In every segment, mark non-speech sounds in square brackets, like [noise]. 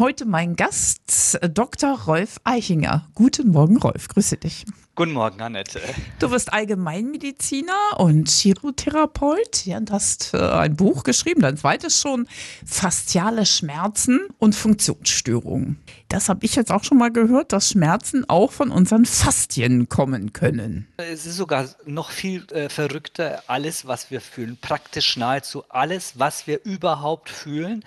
Heute mein Gast, Dr. Rolf Eichinger. Guten Morgen, Rolf. Grüße dich. Guten Morgen, Annette. Du bist Allgemeinmediziner und Chirotherapeut ja, und hast äh, ein Buch geschrieben, dein zweites schon, Fasziale Schmerzen und Funktionsstörungen. Das habe ich jetzt auch schon mal gehört, dass Schmerzen auch von unseren Faszien kommen können. Es ist sogar noch viel äh, verrückter, alles, was wir fühlen, praktisch nahezu alles, was wir überhaupt fühlen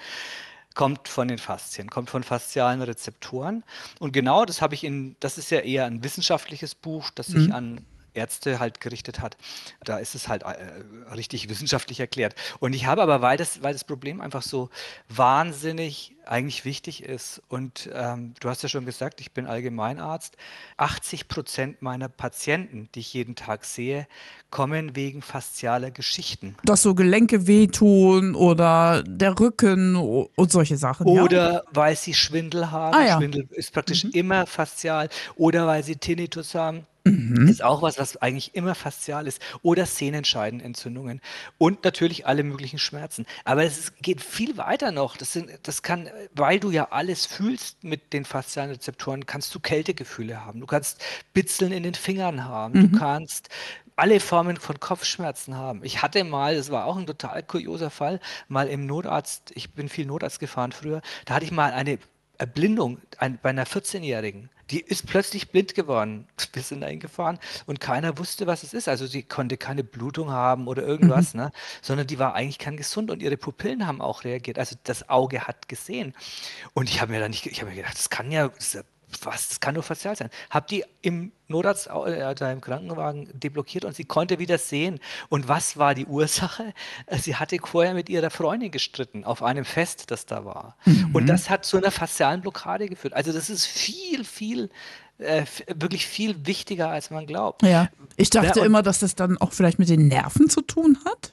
kommt von den Faszien, kommt von faszialen Rezeptoren. Und genau das habe ich in, das ist ja eher ein wissenschaftliches Buch, das sich mhm. an Ärzte halt gerichtet hat. Da ist es halt äh, richtig wissenschaftlich erklärt. Und ich habe aber, weil das, weil das Problem einfach so wahnsinnig eigentlich wichtig ist, und ähm, du hast ja schon gesagt, ich bin Allgemeinarzt, 80 Prozent meiner Patienten, die ich jeden Tag sehe, kommen wegen faszialer Geschichten. Dass so Gelenke wehtun oder der Rücken und solche Sachen. Oder ja? weil sie Schwindel haben. Ah, ja. Schwindel ist praktisch mhm. immer faszial. Oder weil sie Tinnitus haben. Mhm. Ist auch was, was eigentlich immer faszial ist. Oder Sehnenscheidenentzündungen. Und natürlich alle möglichen Schmerzen. Aber es ist, geht viel weiter noch. Das, sind, das kann, weil du ja alles fühlst mit den faszialen Rezeptoren, kannst du Kältegefühle haben. Du kannst Bitzeln in den Fingern haben. Mhm. Du kannst alle Formen von Kopfschmerzen haben. Ich hatte mal, das war auch ein total kurioser Fall, mal im Notarzt, ich bin viel Notarzt gefahren früher, da hatte ich mal eine Erblindung bei einer 14-Jährigen. Die ist plötzlich blind geworden. [laughs] Wir sind dahin gefahren und keiner wusste, was es ist. Also sie konnte keine Blutung haben oder irgendwas, mhm. ne? sondern die war eigentlich kein gesund und ihre Pupillen haben auch reagiert. Also das Auge hat gesehen. Und ich habe mir da nicht, ich habe mir gedacht, das kann ja, das was, das kann nur facial sein. Hab die im Notarzt, äh, im Krankenwagen deblockiert und sie konnte wieder sehen. Und was war die Ursache? Äh, sie hatte vorher mit ihrer Freundin gestritten auf einem Fest, das da war. Mhm. Und das hat zu einer facialen Blockade geführt. Also das ist viel, viel äh, wirklich viel wichtiger, als man glaubt. Ja, ich dachte ja, immer, dass das dann auch vielleicht mit den Nerven zu tun hat.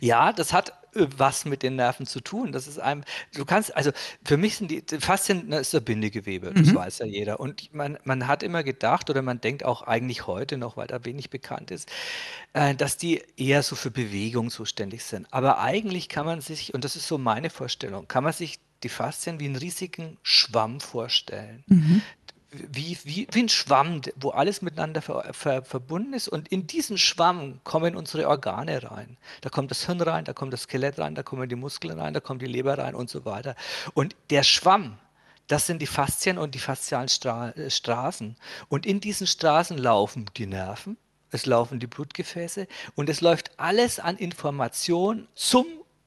Ja, das hat was mit den Nerven zu tun. Das ist einem, du kannst, also für mich sind die, Faszien, das ist der Bindegewebe, das mhm. weiß ja jeder. Und man, man hat immer gedacht oder man denkt auch eigentlich heute noch, weil da wenig bekannt ist, äh, dass die eher so für Bewegung zuständig sind. Aber eigentlich kann man sich, und das ist so meine Vorstellung, kann man sich die Faszien wie einen riesigen Schwamm vorstellen. Mhm wie, wie, wie ein Schwamm, wo alles miteinander ver, ver, verbunden ist. Und in diesen Schwamm kommen unsere Organe rein. Da kommt das Hirn rein, da kommt das Skelett rein, da kommen die Muskeln rein, da kommt die Leber rein und so weiter. Und der Schwamm, das sind die Faszien und die faszialen Stra äh, Straßen. Und in diesen Straßen laufen die Nerven, es laufen die Blutgefäße und es läuft alles an Information zum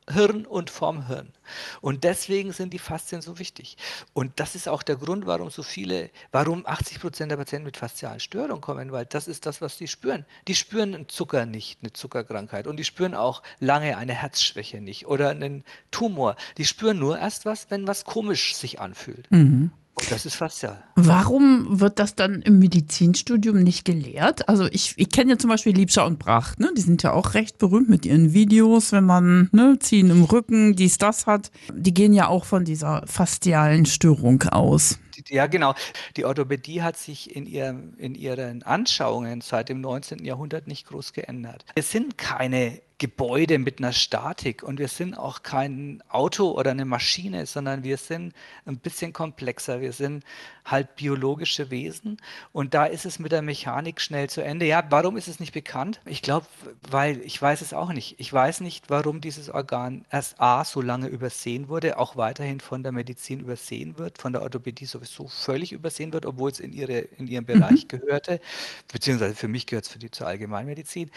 Hirn und vom Hirn. Und deswegen sind die Faszien so wichtig. Und das ist auch der Grund, warum so viele, warum 80 Prozent der Patienten mit faszialen Störungen kommen, weil das ist das, was die spüren. Die spüren einen Zucker nicht, eine Zuckerkrankheit. Und die spüren auch lange eine Herzschwäche nicht oder einen Tumor. Die spüren nur erst was, wenn was komisch sich anfühlt. Mhm. Das ist fast ja. Warum wird das dann im Medizinstudium nicht gelehrt? Also ich, ich kenne ja zum Beispiel Liebscher und Bracht, ne? Die sind ja auch recht berühmt mit ihren Videos, wenn man ne, ziehen im Rücken, dies, das hat. Die gehen ja auch von dieser faszialen Störung aus. Ja, genau. Die Orthopädie hat sich in, ihrem, in ihren Anschauungen seit dem 19. Jahrhundert nicht groß geändert. Es sind keine Gebäude mit einer Statik und wir sind auch kein Auto oder eine Maschine, sondern wir sind ein bisschen komplexer. Wir sind halt biologische Wesen und da ist es mit der Mechanik schnell zu Ende. Ja, warum ist es nicht bekannt? Ich glaube, weil ich weiß es auch nicht. Ich weiß nicht, warum dieses Organ erst A so lange übersehen wurde, auch weiterhin von der Medizin übersehen wird, von der Orthopädie sowieso völlig übersehen wird, obwohl es in, ihre, in ihren Bereich mhm. gehörte, beziehungsweise für mich gehört es für die zur Allgemeinmedizin.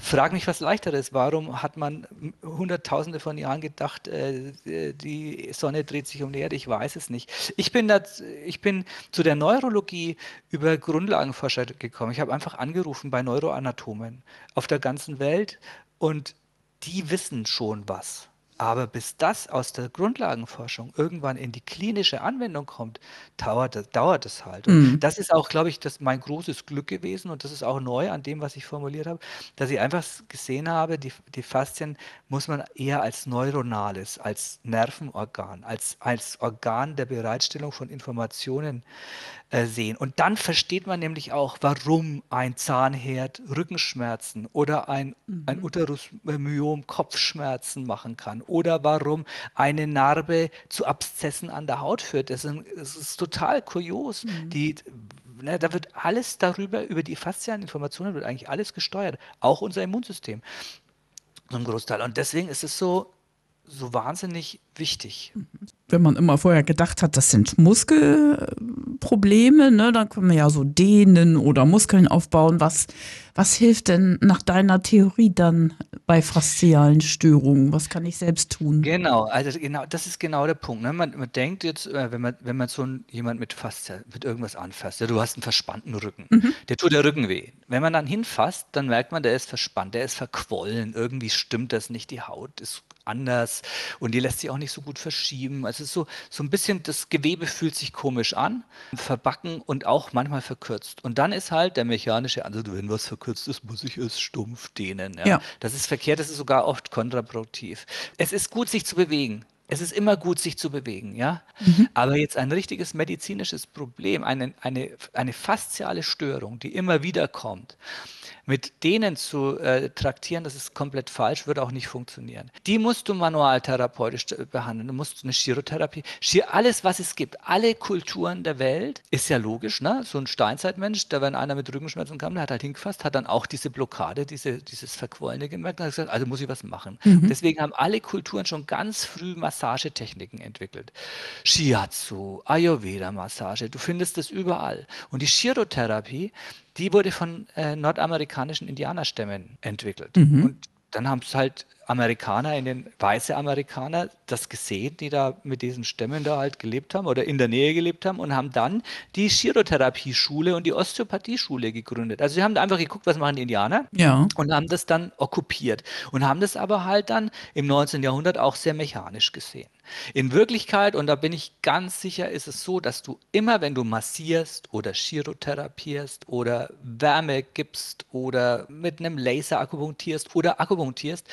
Frag mich was leichteres. Warum hat man hunderttausende von Jahren gedacht, äh, die Sonne dreht sich um die Erde? Ich weiß es nicht. Ich bin, das, ich bin zu der Neurologie über Grundlagenforscher gekommen. Ich habe einfach angerufen bei Neuroanatomen auf der ganzen Welt und die wissen schon was. Aber bis das aus der Grundlagenforschung irgendwann in die klinische Anwendung kommt, dauert das, dauert es halt. Und Mhm. das ist auch, glaube ich, das mein großes Glück gewesen und das ist auch neu an dem, was ich formuliert habe, dass ich einfach gesehen habe, die, die Faszien muss man eher als neuronales, als Nervenorgan, als, als Organ der Bereitstellung von Informationen äh, sehen. Und dann versteht man nämlich auch, warum ein Zahnherd Rückenschmerzen oder ein, ein Uterusmyom Kopfschmerzen machen kann oder warum eine Narbe zu Abszessen an der Haut führt. Das ist, das ist total kurios. Die, ne, da wird alles darüber, über die faszialen Informationen wird eigentlich alles gesteuert, auch unser Immunsystem, so ein Großteil. Und deswegen ist es so, so wahnsinnig wichtig. Wenn man immer vorher gedacht hat, das sind Muskelprobleme, ne, dann können wir ja so dehnen oder Muskeln aufbauen. Was, was hilft denn nach deiner Theorie dann bei faszialen Störungen? Was kann ich selbst tun? Genau, also genau, das ist genau der Punkt. Ne? Man, man denkt jetzt, äh, wenn man, wenn man so jemand mit Faszie, mit irgendwas anfasst, ja, du hast einen verspannten Rücken, der tut der Rücken weh. Wenn man dann hinfasst, dann merkt man, der ist verspannt, der ist verquollen, irgendwie stimmt das nicht, die Haut ist anders und die lässt sich auch nicht so gut verschieben. Also es ist so, so ein bisschen, das Gewebe fühlt sich komisch an, verbacken und auch manchmal verkürzt. Und dann ist halt der mechanische Ansatz, wenn was verkürzt ist, muss ich es stumpf dehnen. Ja? Ja. Das ist verkehrt, das ist sogar oft kontraproduktiv. Es ist gut, sich zu bewegen. Es ist immer gut, sich zu bewegen, ja. Aber jetzt ein richtiges medizinisches Problem, eine, eine, eine fasziale Störung, die immer wieder kommt, mit denen zu äh, traktieren, das ist komplett falsch, wird auch nicht funktionieren. Die musst du manualtherapeutisch äh, behandeln. Du musst eine Chirotherapie, Chir alles, was es gibt, alle Kulturen der Welt, ist ja logisch, ne? So ein Steinzeitmensch, der, wenn einer mit Rückenschmerzen kam, der hat halt hingefasst, hat dann auch diese Blockade, diese, dieses Verquollene gemerkt und hat gesagt, also muss ich was machen. Deswegen haben alle Kulturen schon ganz früh Massagetechniken entwickelt. Shiatsu, Ayurveda-Massage, du findest das überall. Und die Chirotherapie, die wurde von äh, nordamerikanischen Indianerstämmen entwickelt. Und dann haben es halt Amerikaner, in den weiße Amerikaner, das gesehen, die da mit diesen Stämmen da halt gelebt haben oder in der Nähe gelebt haben und haben dann die Chirotherapie-Schule und die Osteopathie-Schule gegründet. Also sie haben da einfach geguckt, was machen die Indianer Ja. und haben das dann okkupiert und haben das aber halt dann im 19. Jahrhundert auch sehr mechanisch gesehen. In Wirklichkeit, und da bin ich ganz sicher, ist es so, dass du immer, wenn du massierst oder chirotherapierst oder Wärme gibst oder mit einem Laser akupunktierst oder akupunktierst,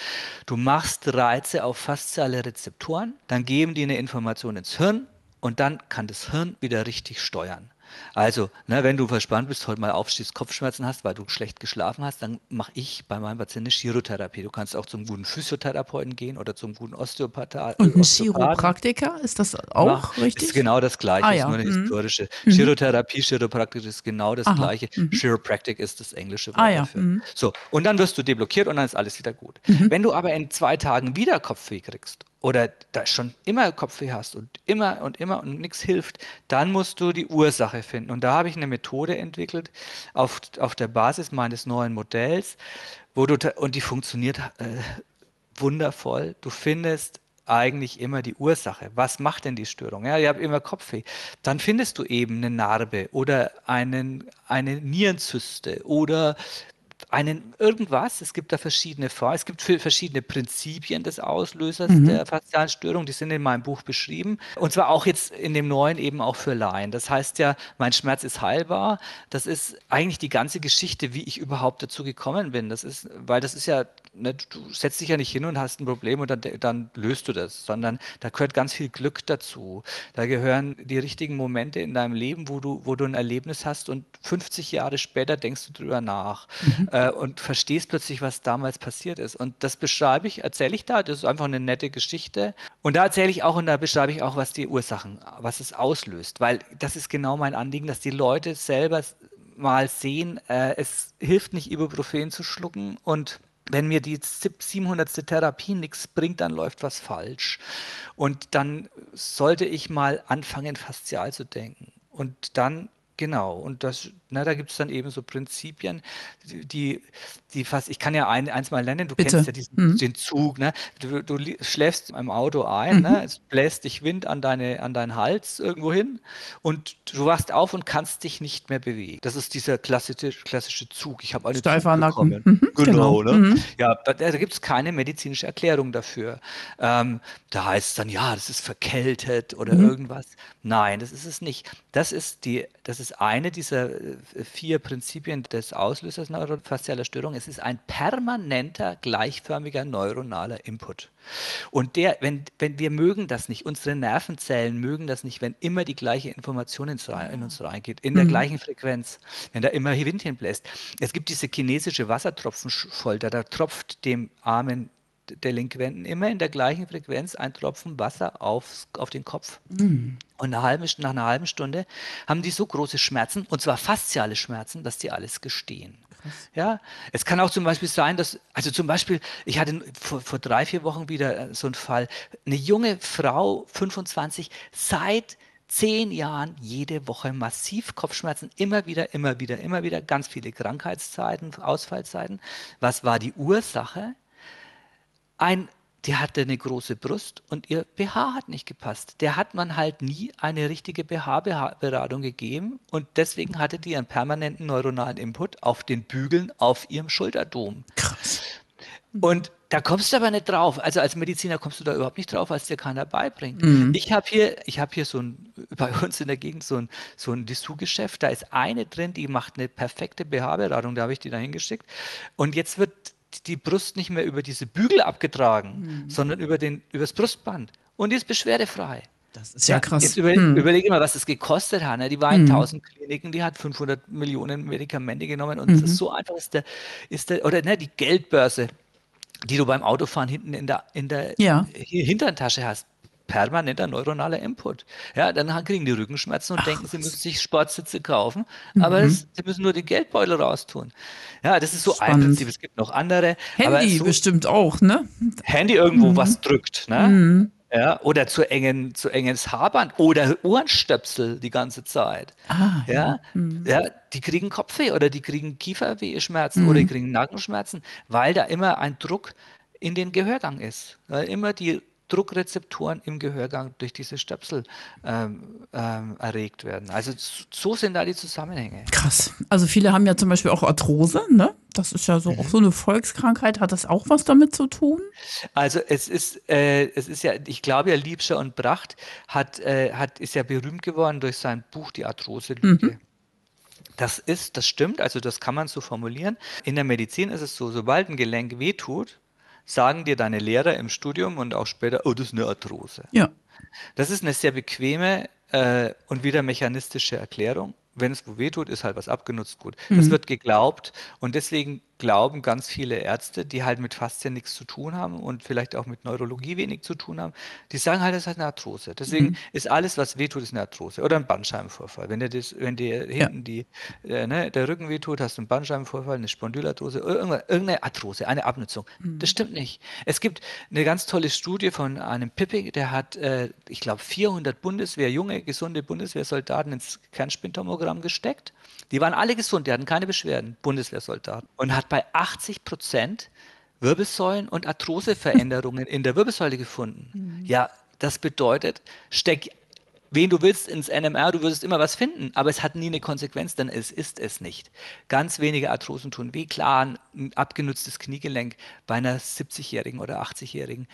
du machst Reize auf fasziale Rezeptoren, dann geben die eine Information ins Hirn und dann kann das Hirn wieder richtig steuern. Also, ne, wenn du verspannt bist, heute mal aufstehst, Kopfschmerzen hast, weil du schlecht geschlafen hast, dann mache ich bei meinem Patienten eine Chirotherapie. Du kannst auch zum guten Physiotherapeuten gehen oder zum guten Osteopatha Und ein Osteopathen. Chiropraktiker, ist das auch Mach- richtig? Ist genau das Gleiche, Ah, ist ja. nur eine Mhm. historische. Chirotherapie, Chiropraktik ist genau das Aha. Gleiche. Chiropractic ist das englische Wort Ah, ja. dafür. Mhm. So, und dann wirst du deblockiert und dann ist alles wieder gut. Wenn du aber in zwei Tagen wieder Kopfweh kriegst oder da schon immer Kopfweh hast und immer und immer und nichts hilft, dann musst du die Ursache finden. Und da habe ich eine Methode entwickelt auf, auf der Basis meines neuen Modells, wo du, und die funktioniert äh, wundervoll. Du findest eigentlich immer die Ursache. Was macht denn die Störung? Ja, ihr habt immer Kopfweh. Dann findest du eben eine Narbe oder einen, eine Nierenzyste oder einen irgendwas. Es gibt da verschiedene Formen. Es gibt verschiedene Prinzipien des Auslösers der faszialen Störung. Die sind in meinem Buch beschrieben. Und zwar auch jetzt in dem neuen eben auch für Laien. Das heißt ja, mein Schmerz ist heilbar. Das ist eigentlich die ganze Geschichte, wie ich überhaupt dazu gekommen bin. Das ist, weil das ist ja, ne, du setzt dich ja nicht hin und hast ein Problem und dann, dann löst du das, sondern da gehört ganz viel Glück dazu. Da gehören die richtigen Momente in deinem Leben, wo du, wo du ein Erlebnis hast und 50 Jahre später denkst du drüber nach äh, und verstehst plötzlich, was damals passiert ist. Und das beschreibe ich, erzähle ich da. Das ist einfach eine nette Geschichte. Und da erzähle ich auch und da beschreibe ich auch, was die Ursachen, was es auslöst. Weil das ist genau mein Anliegen, dass die Leute selber mal sehen, äh, es hilft nicht, Ibuprofen zu schlucken und wenn mir die sieb- 700. Therapie nichts bringt, dann läuft was falsch. Und dann sollte ich mal anfangen, faszial zu denken. Und dann, genau, und das, na, da gibt es dann eben so Prinzipien, die, die fast, ich kann ja ein, eins mal nennen, du Bitte. kennst ja diesen, Mhm. den Zug, ne? Du, du schläfst im Auto ein, ne? Es bläst dich Wind an, deine, an deinen Hals irgendwo hin und du wachst auf und kannst dich nicht mehr bewegen. Das ist dieser klassische, klassische Zug. Ich habe Zug Steifer Nacken. bekommen. Mhm, Genau, genau. ne? Mhm. Ja, da, da gibt es keine medizinische Erklärung dafür. Ähm, da heißt es dann, ja, das ist verkältet oder Mhm. irgendwas. Nein, das ist es nicht. Das ist die, das ist eine dieser äh, vier Prinzipien des Auslösers neurofaszialer Störung. Es ist ein permanenter, gleichförmiger neuronaler Input. Und der, wenn, wenn wir mögen das nicht, unsere Nervenzellen mögen das nicht, wenn immer die gleiche Information rein- in uns reingeht, in der gleichen Frequenz, wenn da immer Wind hinbläst. Es gibt diese chinesische Wassertropfenfolter, da tropft dem armen Delinquenten immer in der gleichen Frequenz ein Tropfen Wasser aufs, auf den Kopf. Und eine halbe, nach einer halben Stunde haben die so große Schmerzen, und zwar fasziale Schmerzen, dass die alles gestehen. Ja, es kann auch zum Beispiel sein, dass, also zum Beispiel, ich hatte vor, vor drei, vier Wochen wieder äh, so einen Fall, eine junge Frau, 25, seit zehn Jahren jede Woche massiv Kopfschmerzen, immer wieder, immer wieder, immer wieder, ganz viele Krankheitszeiten, Ausfallzeiten. Was war die Ursache? ein, die hatte eine große Brust und ihr BH hat nicht gepasst. Der hat man halt nie eine richtige BH-Beratung gegeben und deswegen hatte die einen permanenten neuronalen Input auf den Bügeln auf ihrem Schulterdom. Krass. Und da kommst du aber nicht drauf. Also als Mediziner kommst du da überhaupt nicht drauf, es dir keiner beibringt. Mhm. Ich habe hier, ich habe hier so ein, [laughs] bei uns in der Gegend so ein, so ein Dessous-Geschäft. Da ist eine drin, die macht eine perfekte BH-Beratung. Da habe ich die da hingeschickt. Und jetzt wird die Brust nicht mehr über diese Bügel abgetragen, Mhm. sondern über den, übers Brustband. Und die ist beschwerdefrei. Das ist ja krass. Jetzt über, Hm. überlege mal, was das gekostet hat. Ne? Die war in 1000 Kliniken, die hat 500 Millionen Medikamente genommen und Mhm. das ist so einfach ist der, ist der oder ne, die Geldbörse, die du beim Autofahren hinten in der, in der Ja. hier Hinterntasche hast. Permanenter neuronaler Input. Ja, dann kriegen die Rückenschmerzen und denken, sie müssen sich Sportsitze kaufen, aber Mhm. es, sie müssen nur den Geldbeutel raustun. Ja, das ist so ein Spannend. Prinzip. Es gibt noch andere. Handy so bestimmt auch, ne? Handy irgendwo Mhm. was drückt, ne? Ja, oder zu engen, zu enges Haarband oder Ohrenstöpsel die ganze Zeit. Ah, Ja, ja, die kriegen Kopfweh oder die kriegen Kieferwehschmerzen Mhm. oder die kriegen Nackenschmerzen, weil da immer ein Druck in den Gehörgang ist. Weil immer die Druckrezeptoren im Gehörgang durch diese Stöpsel ähm, ähm, erregt werden. Also so sind da die Zusammenhänge. Krass. Also viele haben ja zum Beispiel auch Arthrose, ne? Das ist ja so Mhm. auch so eine Volkskrankheit. Hat das auch was damit zu tun? Also es ist, äh, es ist ja, ich glaube ja, Liebscher und Bracht hat, äh, hat, ist ja berühmt geworden durch sein Buch Die Arthrose-Lüge. Das ist, das stimmt, also das kann man so formulieren. In der Medizin ist es so, sobald ein Gelenk wehtut, sagen dir deine Lehrer im Studium und auch später, oh, das ist eine Arthrose. Ja. Das ist eine sehr bequeme äh, und wieder mechanistische Erklärung. Wenn es wo wehtut, ist halt was abgenutzt, gut. Das wird geglaubt und deswegen glauben ganz viele Ärzte, die halt mit Faszien nichts zu tun haben und vielleicht auch mit Neurologie wenig zu tun haben, die sagen halt, das ist halt eine Arthrose. Deswegen ist alles, was wehtut, ist eine Arthrose oder ein Bandscheibenvorfall. Wenn dir, das, wenn dir hinten die, äh, ne, der Rücken wehtut, hast du einen Bandscheibenvorfall, eine Spondylarthrose, irgendeine Arthrose, eine Abnutzung. Das stimmt nicht. Es gibt eine ganz tolle Studie von einem Pippi, der hat, äh, ich glaube, 400 Bundeswehr, junge, gesunde Bundeswehrsoldaten ins Kernspintomogramm gesteckt. Die waren alle gesund, die hatten keine Beschwerden, Bundeswehrsoldaten. Und hat bei 80 Prozent Wirbelsäulen- und Arthroseveränderungen in der Wirbelsäule gefunden. Ja, das bedeutet, steck wen du willst ins NMR, du würdest immer was finden, aber es hat nie eine Konsequenz, denn es ist es nicht. Ganz wenige Arthrosen tun weh. Klar, ein abgenutztes Kniegelenk bei einer 70-Jährigen oder 80-Jährigen,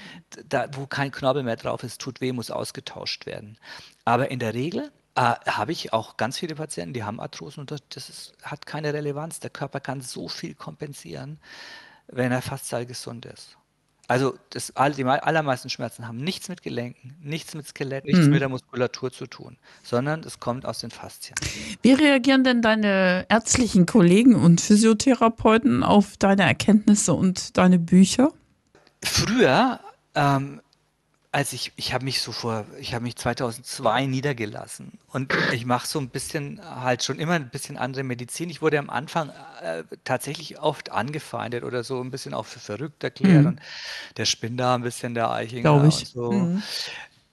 da, wo kein Knorpel mehr drauf ist, tut weh, muss ausgetauscht werden. Aber in der Regel äh, habe ich auch ganz viele Patienten, die haben Arthrosen und das, das ist, hat keine Relevanz. Der Körper kann so viel kompensieren, wenn er fast gesund ist. Also das, die allermeisten Schmerzen haben nichts mit Gelenken, nichts mit Skelett, nichts mit der Muskulatur zu tun, sondern es kommt aus den Faszien. Wie reagieren denn deine ärztlichen Kollegen und Physiotherapeuten auf deine Erkenntnisse und deine Bücher? Früher, ähm, als ich, ich habe mich so vor, ich habe mich 2002 niedergelassen und ich mache so ein bisschen halt schon immer ein bisschen andere Medizin. Ich wurde am Anfang äh, tatsächlich oft angefeindet oder so ein bisschen auch für verrückt erklärt und der Spinner ein bisschen der Eichinger Glaube und so. Mhm.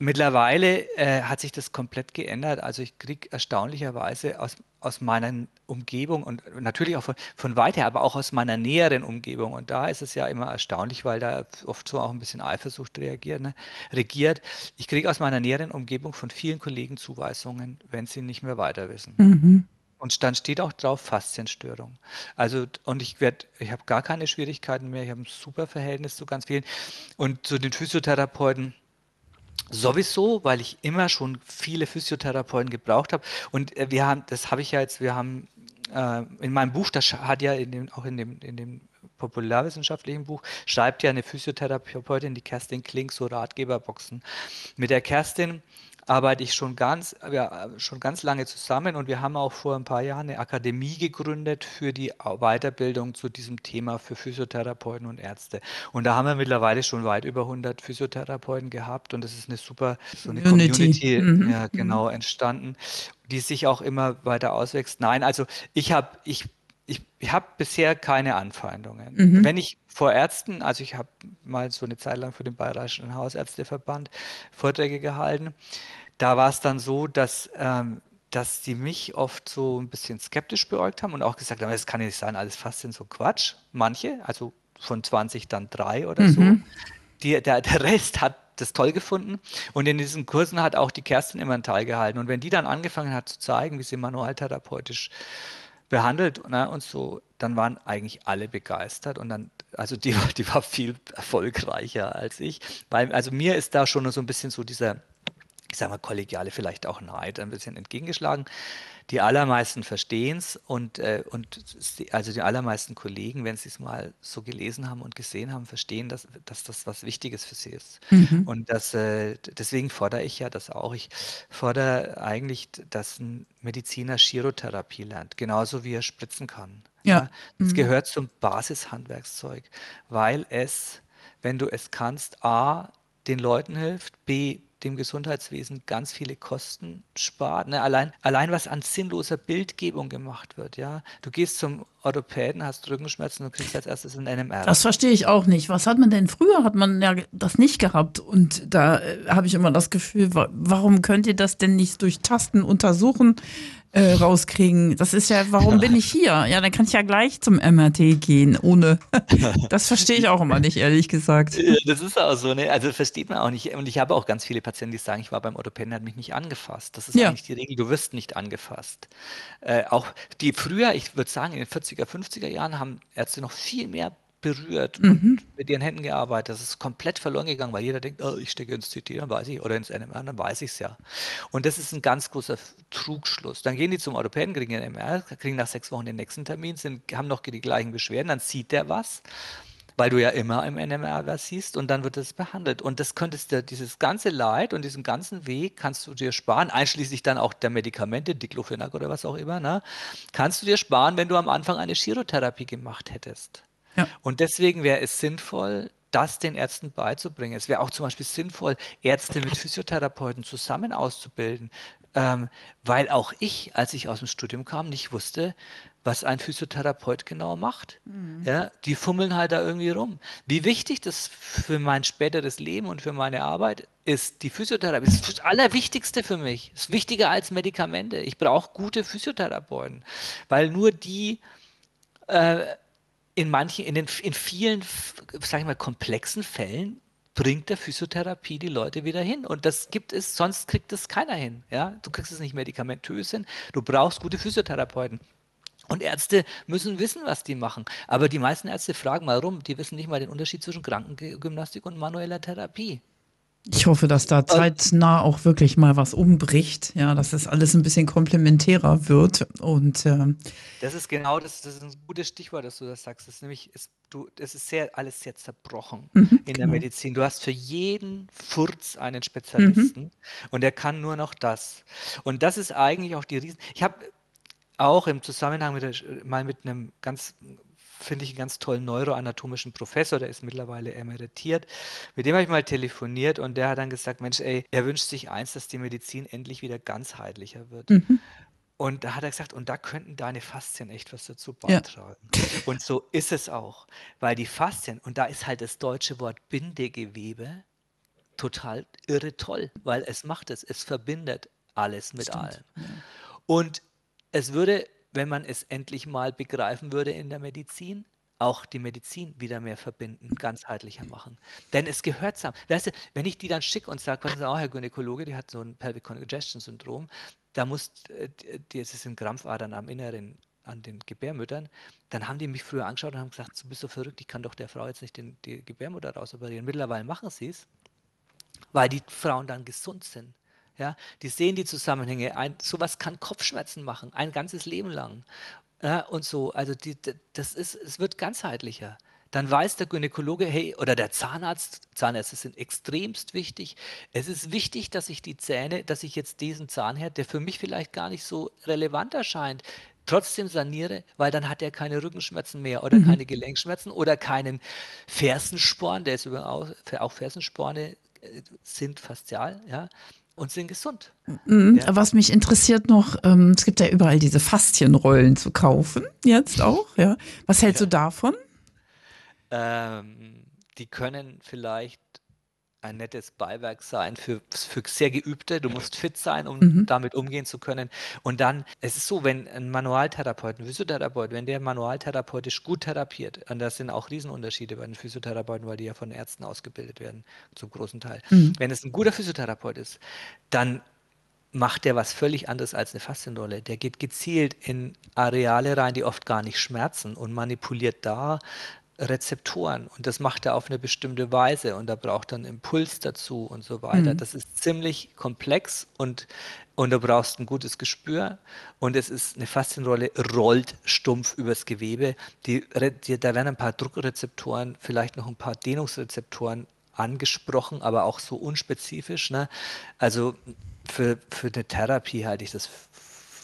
Mittlerweile äh, hat sich das komplett geändert. Also ich kriege erstaunlicherweise aus, aus meiner Umgebung und natürlich auch von, von weiter, aber auch aus meiner näheren Umgebung. Und da ist es ja immer erstaunlich, weil da oft so auch ein bisschen Eifersucht reagiert, ne, regiert. Ich kriege aus meiner näheren Umgebung von vielen Kollegen Zuweisungen, wenn sie nicht mehr weiter wissen. Mhm. Und dann steht auch drauf Faszienstörung. Also, und ich werde, ich habe gar keine Schwierigkeiten mehr. Ich habe ein super Verhältnis zu ganz vielen. Und zu den Physiotherapeuten, Sowieso, weil ich immer schon viele Physiotherapeuten gebraucht habe. Und äh, wir haben, das habe ich ja jetzt, wir haben äh, in meinem Buch, das hat ja in dem, auch in dem, in dem populärwissenschaftlichen Buch, schreibt ja eine Physiotherapeutin, die Kerstin Klink, so Ratgeberboxen. Mit der Kerstin arbeite ich schon ganz, ja, schon ganz lange zusammen und wir haben auch vor ein paar Jahren eine Akademie gegründet für die Weiterbildung zu diesem Thema für Physiotherapeuten und Ärzte. Und da haben wir mittlerweile schon weit über 100 Physiotherapeuten gehabt und das ist eine super so eine Community, Community mhm. ja, mhm. genau, entstanden, die sich auch immer weiter auswächst. Nein, also ich habe, ich ich, ich habe bisher keine Anfeindungen. Mhm. Wenn ich vor Ärzten, also ich habe mal so eine Zeit lang für den Bayerischen Hausärzteverband Vorträge gehalten, da war es dann so, dass, ähm, dass die mich oft so ein bisschen skeptisch beäugt haben und auch gesagt haben, das kann ja nicht sein, alles fast sind so Quatsch. Manche, also von 20 dann drei oder mhm. so. Die, der, der Rest hat das toll gefunden. Und in diesen Kursen hat auch die Kerstin immer einen Teil gehalten. Und wenn die dann angefangen hat zu zeigen, wie sie manualtherapeutisch behandelt ne, und so, dann waren eigentlich alle begeistert und dann, also die, die war viel erfolgreicher als ich, weil, also mir ist da schon so ein bisschen so dieser ich sage mal, kollegiale vielleicht auch Neid ein bisschen entgegengeschlagen. Die allermeisten verstehen es und, äh, und also die allermeisten Kollegen, wenn sie es mal so gelesen haben und gesehen haben, verstehen, dass, dass das was Wichtiges für sie ist. Mhm. Und das, äh, deswegen fordere ich ja das auch. Ich fordere eigentlich, dass ein Mediziner Chirotherapie lernt, genauso wie er spritzen kann. Ja. Es mhm. gehört zum Basishandwerkszeug, weil es, wenn du es kannst, A, den Leuten hilft, B, dem Gesundheitswesen ganz viele Kosten spart. Ne? Allein, allein was an sinnloser Bildgebung gemacht wird. Ja? Du gehst zum Orthopäden, hast Rückenschmerzen und kriegst als erstes ein NMR. Das verstehe ich auch nicht. Was hat man denn früher? Hat man ja das nicht gehabt. Und da äh, habe ich immer das Gefühl, warum könnt ihr das denn nicht durch Tasten untersuchen? Äh, rauskriegen. Das ist ja, warum bin ich hier? Ja, dann kann ich ja gleich zum MRT gehen, ohne. [laughs] das verstehe ich auch immer nicht, ehrlich gesagt. Ja, das ist auch so, ne? Also versteht man auch nicht. Und ich habe auch ganz viele Patienten, die sagen, ich war beim Orthopäden, der hat mich nicht angefasst. Das ist ja. eigentlich die Regel, du wirst nicht angefasst. Äh, auch die früher, ich würde sagen, in den 40er, 50er Jahren haben Ärzte noch viel mehr berührt mhm. und mit ihren Händen gearbeitet. Das ist komplett verloren gegangen, weil jeder denkt, oh, ich stecke ins CT, dann weiß ich, oder ins NMR, dann weiß ich es ja. Und das ist ein ganz großer Trugschluss. Dann gehen die zum Orthopäden, kriegen den MR, kriegen nach sechs Wochen den nächsten Termin, sind, haben noch die gleichen Beschwerden, dann sieht der was, weil du ja immer im NMR was siehst und dann wird das behandelt. Und das könntest du, dieses ganze Leid und diesen ganzen Weg kannst du dir sparen, einschließlich dann auch der Medikamente, Diclofenac oder was auch immer, ne? kannst du dir sparen, wenn du am Anfang eine Chirotherapie gemacht hättest. Ja. Und deswegen wäre es sinnvoll, das den Ärzten beizubringen. Es wäre auch zum Beispiel sinnvoll, Ärzte mit Physiotherapeuten zusammen auszubilden, ähm, weil auch ich, als ich aus dem Studium kam, nicht wusste, was ein Physiotherapeut genau macht. Mhm. Ja, die fummeln halt da irgendwie rum. Wie wichtig das für mein späteres Leben und für meine Arbeit ist, die Physiotherapie, das ist das Allerwichtigste für mich. Das ist wichtiger als Medikamente. Ich brauche gute Physiotherapeuten, weil nur die äh, in manchen, in, den, in vielen, sag ich mal, komplexen Fällen bringt der Physiotherapie die Leute wieder hin. Und das gibt es, sonst kriegt es keiner hin. Ja? Du kriegst es nicht medikamentös hin. Du brauchst gute Physiotherapeuten. Und Ärzte müssen wissen, was die machen. Aber die meisten Ärzte fragen mal rum, die wissen nicht mal den Unterschied zwischen Krankengymnastik und manueller Therapie. Ich hoffe, dass da zeitnah auch wirklich mal was umbricht, ja, dass das alles ein bisschen komplementärer wird. Und äh, das ist genau das, das ist ein gutes Stichwort, dass du das sagst. Das ist nämlich, ist, du, das ist sehr, alles sehr zerbrochen mhm, in der genau. Medizin. Du hast für jeden Furz einen Spezialisten mhm. und der kann nur noch das. Und das ist eigentlich auch die Riesen. Ich habe auch im Zusammenhang mit der, mal mit einem ganz finde ich einen ganz tollen neuroanatomischen Professor, der ist mittlerweile emeritiert. Mit dem habe ich mal telefoniert und der hat dann gesagt, Mensch, ey, er wünscht sich eins, dass die Medizin endlich wieder ganzheitlicher wird. Mhm. Und da hat er gesagt, und da könnten deine Faszien echt was dazu beitragen. Ja. Und so ist es auch, weil die Faszien, und da ist halt das deutsche Wort Bindegewebe, total irre toll, weil es macht es, es verbindet alles mit Stimmt. allem. Und es würde, wenn man es endlich mal begreifen würde in der Medizin, auch die Medizin wieder mehr verbinden, ganzheitlicher machen. Denn es gehört zusammen. Weißt du, wenn ich die dann schicke und sage, was ist auch Herr Gynäkologe, die hat so ein Pelvic Congestion Syndrom, da muss, äh, das sind Krampfadern am Inneren an den Gebärmüttern, dann haben die mich früher angeschaut und haben gesagt, du bist so verrückt, ich kann doch der Frau jetzt nicht den, die Gebärmutter rausoperieren. Mittlerweile machen sie es, weil die Frauen dann gesund sind. Ja, die sehen die Zusammenhänge. Ein, sowas kann Kopfschmerzen machen, ein ganzes Leben lang. Ja, und so, also die, das ist, es wird ganzheitlicher. Dann weiß der Gynäkologe, hey, oder der Zahnarzt, Zahnärzte sind extremst wichtig. Es ist wichtig, dass ich die Zähne, dass ich jetzt diesen Zahnherd, der für mich vielleicht gar nicht so relevant erscheint, trotzdem saniere, weil dann hat er keine Rückenschmerzen mehr oder Mhm. keine Gelenkschmerzen oder keinen Fersensporn, der ist übrigens auch, auch Fersensporne äh, sind faszial, ja, und sind gesund. Mhm. Ja. Was mich interessiert noch, ähm, es gibt ja überall diese Faszienrollen zu kaufen, jetzt auch, ja. Was hältst Ja. du davon? Ähm, die können vielleicht ein nettes Beiwerk sein für, für sehr Geübte. Du musst fit sein, um Mhm. damit umgehen zu können. Und dann, es ist so, wenn ein Manualtherapeut, ein Physiotherapeut, wenn der manualtherapeutisch gut therapiert, und das sind auch Riesenunterschiede bei den Physiotherapeuten, weil die ja von Ärzten ausgebildet werden, zum großen Teil. Mhm. Wenn es ein guter Physiotherapeut ist, dann macht der was völlig anderes als eine Faszienrolle. Der geht gezielt in Areale rein, die oft gar nicht schmerzen und manipuliert da Rezeptoren. Und das macht er auf eine bestimmte Weise und da braucht er einen Impuls dazu und so weiter. Mhm. Das ist ziemlich komplex und, und du brauchst ein gutes Gespür und es ist eine Faszienrolle, rollt stumpf übers Gewebe. Die, die, da werden ein paar Druckrezeptoren, vielleicht noch ein paar Dehnungsrezeptoren angesprochen, aber auch so unspezifisch. Ne? Also für, für eine Therapie halte ich das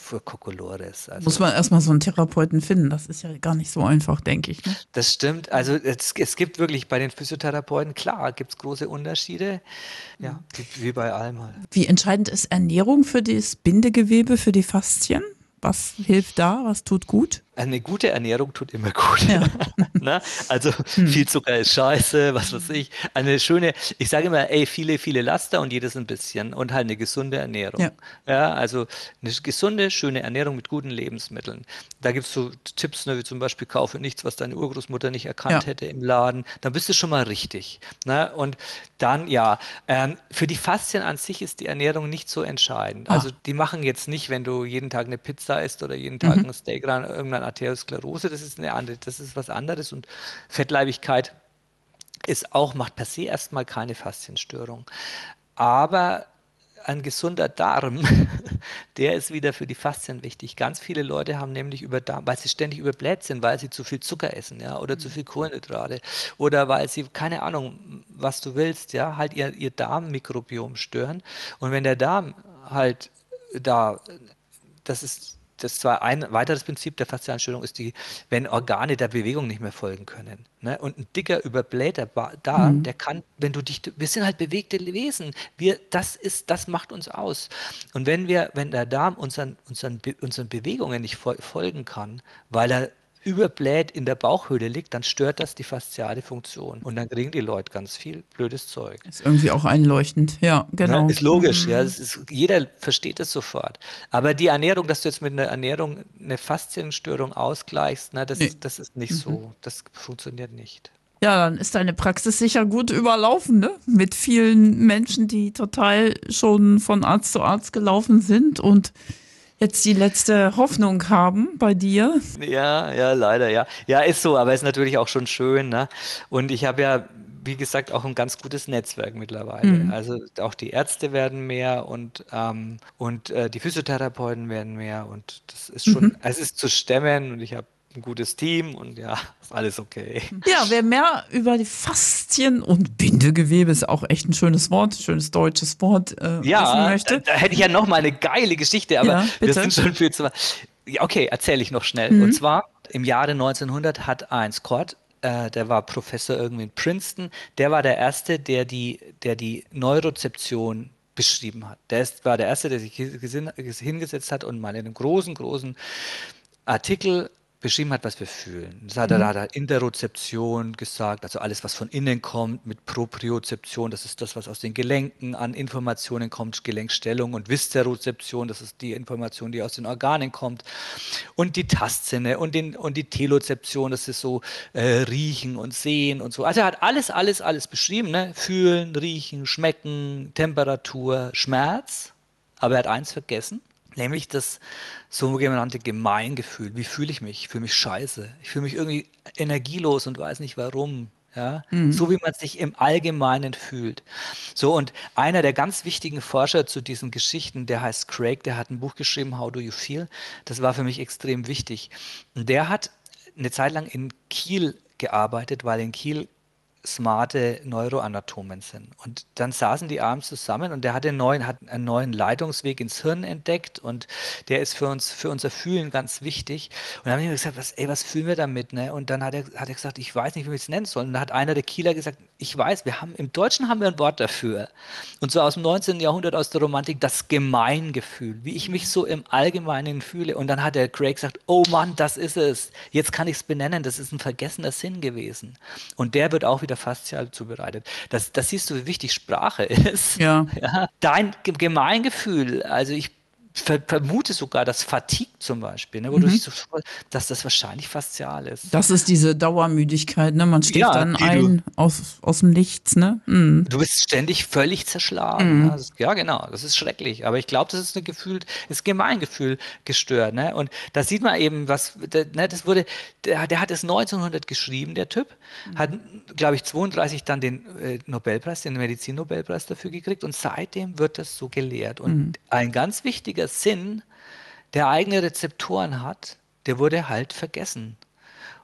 für Kokolores. Also Muss man erstmal so einen Therapeuten finden. Das ist ja gar nicht so einfach, denke ich. Ne? das stimmt. Also es, es gibt wirklich bei den Physiotherapeuten, klar, gibt es große Unterschiede. Ja, wie, wie bei allem halt. Wie entscheidend ist Ernährung für das Bindegewebe, für die Faszien? Was hilft da? Was tut gut? Eine gute Ernährung tut immer gut. Ja. [laughs] ne? Also viel Zucker ist scheiße, was weiß ich. Eine schöne, ich sage immer, ey, viele, viele Laster und jedes ein bisschen und halt eine gesunde Ernährung. Ja. Ja, also eine gesunde, schöne Ernährung mit guten Lebensmitteln. Da gibt es so Tipps, ne, wie zum Beispiel kaufe nichts, was deine Urgroßmutter nicht erkannt Ja. hätte im Laden. Dann bist du schon mal richtig. Ne? Und dann, ja, ähm, für die Faszien an sich ist die Ernährung nicht so entscheidend. Ah. Also die machen jetzt nicht, wenn du jeden Tag eine Pizza isst oder jeden Tag ein Steak ran, irgendeine Arteriosklerose, das ist eine andere, das ist was anderes und Fettleibigkeit ist auch, macht per se erstmal keine Faszienstörung. Aber ein gesunder Darm, [laughs] der ist wieder für die Faszien wichtig. Ganz viele Leute haben nämlich über Darm, weil sie ständig überbläht sind, weil sie zu viel Zucker essen, ja, oder zu viel Kohlenhydrate, oder weil sie, keine Ahnung, was du willst, ja, halt ihr, ihr Darmmikrobiom stören. Und wenn der Darm halt da, das ist das zwar ein weiteres Prinzip der Faszienstörung ist die, wenn Organe der Bewegung nicht mehr folgen können. Ne? Und ein dicker, überblähter Ba- Darm, der kann, wenn du dich, wir sind halt bewegte Wesen. Wir, das ist, das macht uns aus. Und wenn wir, wenn der Darm unseren, unseren, unseren Bewegungen nicht fol folgen kann, weil er überbläht in der Bauchhöhle liegt, dann stört das die fasziale Funktion. Und dann kriegen die Leute ganz viel blödes Zeug. Ist irgendwie auch einleuchtend. Ja, genau. Ne? Ist logisch, ja. Ist, jeder versteht es sofort. Aber die Ernährung, dass du jetzt mit einer Ernährung eine Faszienstörung ausgleichst, ne, das, Nee. das ist nicht so. Das funktioniert nicht. Ja, dann ist deine Praxis sicher gut überlaufen, ne? Mit vielen Menschen, die total schon von Arzt zu Arzt gelaufen sind und jetzt die letzte Hoffnung haben bei dir. Ja, ja, leider, ja. Ja, ist so, aber ist natürlich auch schon schön, ne? Und ich habe ja, wie gesagt, auch ein ganz gutes Netzwerk mittlerweile. Also auch die Ärzte werden mehr und, ähm, und äh, die Physiotherapeuten werden mehr und das ist schon, es ist zu stemmen und ich habe ein gutes Team und ja, [laughs] ist alles okay. Ja, wer mehr über die Faszien und Bindegewebe ist auch echt ein schönes Wort, schönes deutsches Wort äh, wissen Ja, da, möchte. da hätte ich ja noch mal eine geile Geschichte, aber Ja, wir sind schon viel zu weit. Ja, okay, erzähle ich noch schnell. Und zwar im Jahre 1900 hat ein Scott, äh, der war Professor irgendwie in Princeton, der war der erste, der die, der die Neurozeption beschrieben hat. Der ist, war der erste, der sich hingesetzt hat und mal in einem großen, großen Artikel beschrieben hat, was wir fühlen. Das hat er, da hat er Interozeption gesagt, also alles, was von innen kommt, mit Propriozeption, das ist das, was aus den Gelenken an Informationen kommt, Gelenkstellung und Viszerozeption, das ist die Information, die aus den Organen kommt und die Tastsinne und, den, und die Telozeption, das ist so äh, riechen und sehen und so. Also er hat alles, alles, alles beschrieben, ne? fühlen, riechen, schmecken, Temperatur, Schmerz, aber er hat eins vergessen, nämlich das sogenannte Gemeingefühl. Wie fühle ich mich? Ich fühle mich scheiße. Ich fühle mich irgendwie energielos und weiß nicht warum. Ja, Mhm. so wie man sich im Allgemeinen fühlt. So, und einer der ganz wichtigen Forscher zu diesen Geschichten, der heißt Craig, der hat ein Buch geschrieben, How Do You Feel? Das war für mich extrem wichtig. Und der hat eine Zeit lang in Kiel gearbeitet, weil in Kiel smarte Neuroanatomen sind. Und dann saßen die abends zusammen und der hat einen neuen, hat einen neuen Leitungsweg ins Hirn entdeckt und der ist für uns, für unser Fühlen ganz wichtig. Und dann haben wir gesagt, was, ey, was fühlen wir damit? Ne? Und dann hat er, hat er gesagt, ich weiß nicht, wie wir es nennen sollen. Und dann hat einer der Kieler gesagt, ich weiß, wir haben, im Deutschen haben wir ein Wort dafür. Und so aus dem 19. Jahrhundert, aus der Romantik, das Gemeingefühl, wie ich mich so im Allgemeinen fühle. Und dann hat der Craig gesagt, oh Mann, das ist es. Jetzt kann ich es benennen, das ist ein vergessener Sinn gewesen. Und der wird auch wieder faszial zubereitet. Das, das siehst du, wie wichtig Sprache [laughs] ist. Ja. Ja, dein Ge- Gemeingefühl, also ich ver vermute sogar, dass Fatigue zum Beispiel, ne, wo du dich so, dass das wahrscheinlich faszial ist. Das ist diese Dauermüdigkeit, ne? Man schläft Ja, dann du- ein aus, aus dem Nichts, ne? Mhm. Du bist ständig völlig zerschlagen. Ja, das, ja, genau, das ist schrecklich. Aber ich glaube, das ist ein Gefühl, ist Gemeingefühl gestört. Ne? Und da sieht man eben, was, der, ne, das wurde, der, der hat es 1900 geschrieben, der Typ, hat, glaube ich, 32 dann den äh, Nobelpreis, den Medizin-Nobelpreis dafür gekriegt und seitdem wird das so gelehrt. Und ein ganz wichtiger Sinn, der eigene Rezeptoren hat, der wurde halt vergessen.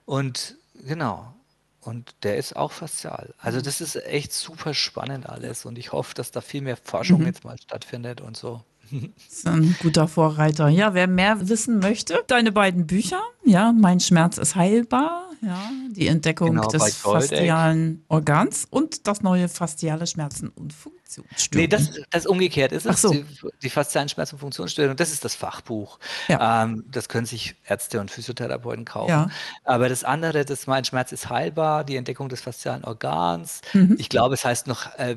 Und genau. Und der ist auch faszial. Also das ist echt super spannend alles. Und ich hoffe, dass da viel mehr Forschung jetzt mal stattfindet und so. Das ist ein guter Vorreiter. Ja, wer mehr wissen möchte, deine beiden Bücher, ja, Mein Schmerz ist heilbar, ja, die Entdeckung Genau, des faszialen Organs und das neue fasziale Schmerzen und Funktionsstörungen. Nee, das, das umgekehrt ist Ach es. so. Die, die faszialen Schmerz- und Funktionsstörung, das ist das Fachbuch. Ja. Ähm, das können sich Ärzte und Physiotherapeuten kaufen. Ja. Aber das andere, das Mein Schmerz ist heilbar, die Entdeckung des faszialen Organs. Mhm. Ich glaube, es heißt noch äh,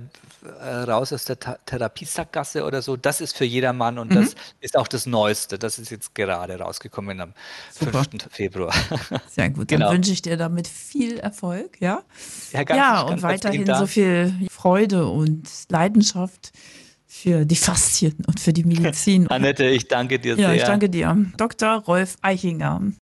äh, raus aus der Ta Therapiesackgasse oder so. Das ist für jedermann und Mhm. das ist auch das Neueste. Das ist jetzt gerade rausgekommen am Super. 5. Februar. [laughs] Sehr gut. Genau. Dann wünsche ich dir damit viel Erfolg, ja? Ja, ganz- ja, ganz und herzlichen weiterhin so viel Freude und Leidenschaft für die Faszien und für die Medizin. [laughs] Annette, ich danke dir ja, sehr. ich danke dir. Dr. Rolf Eichinger.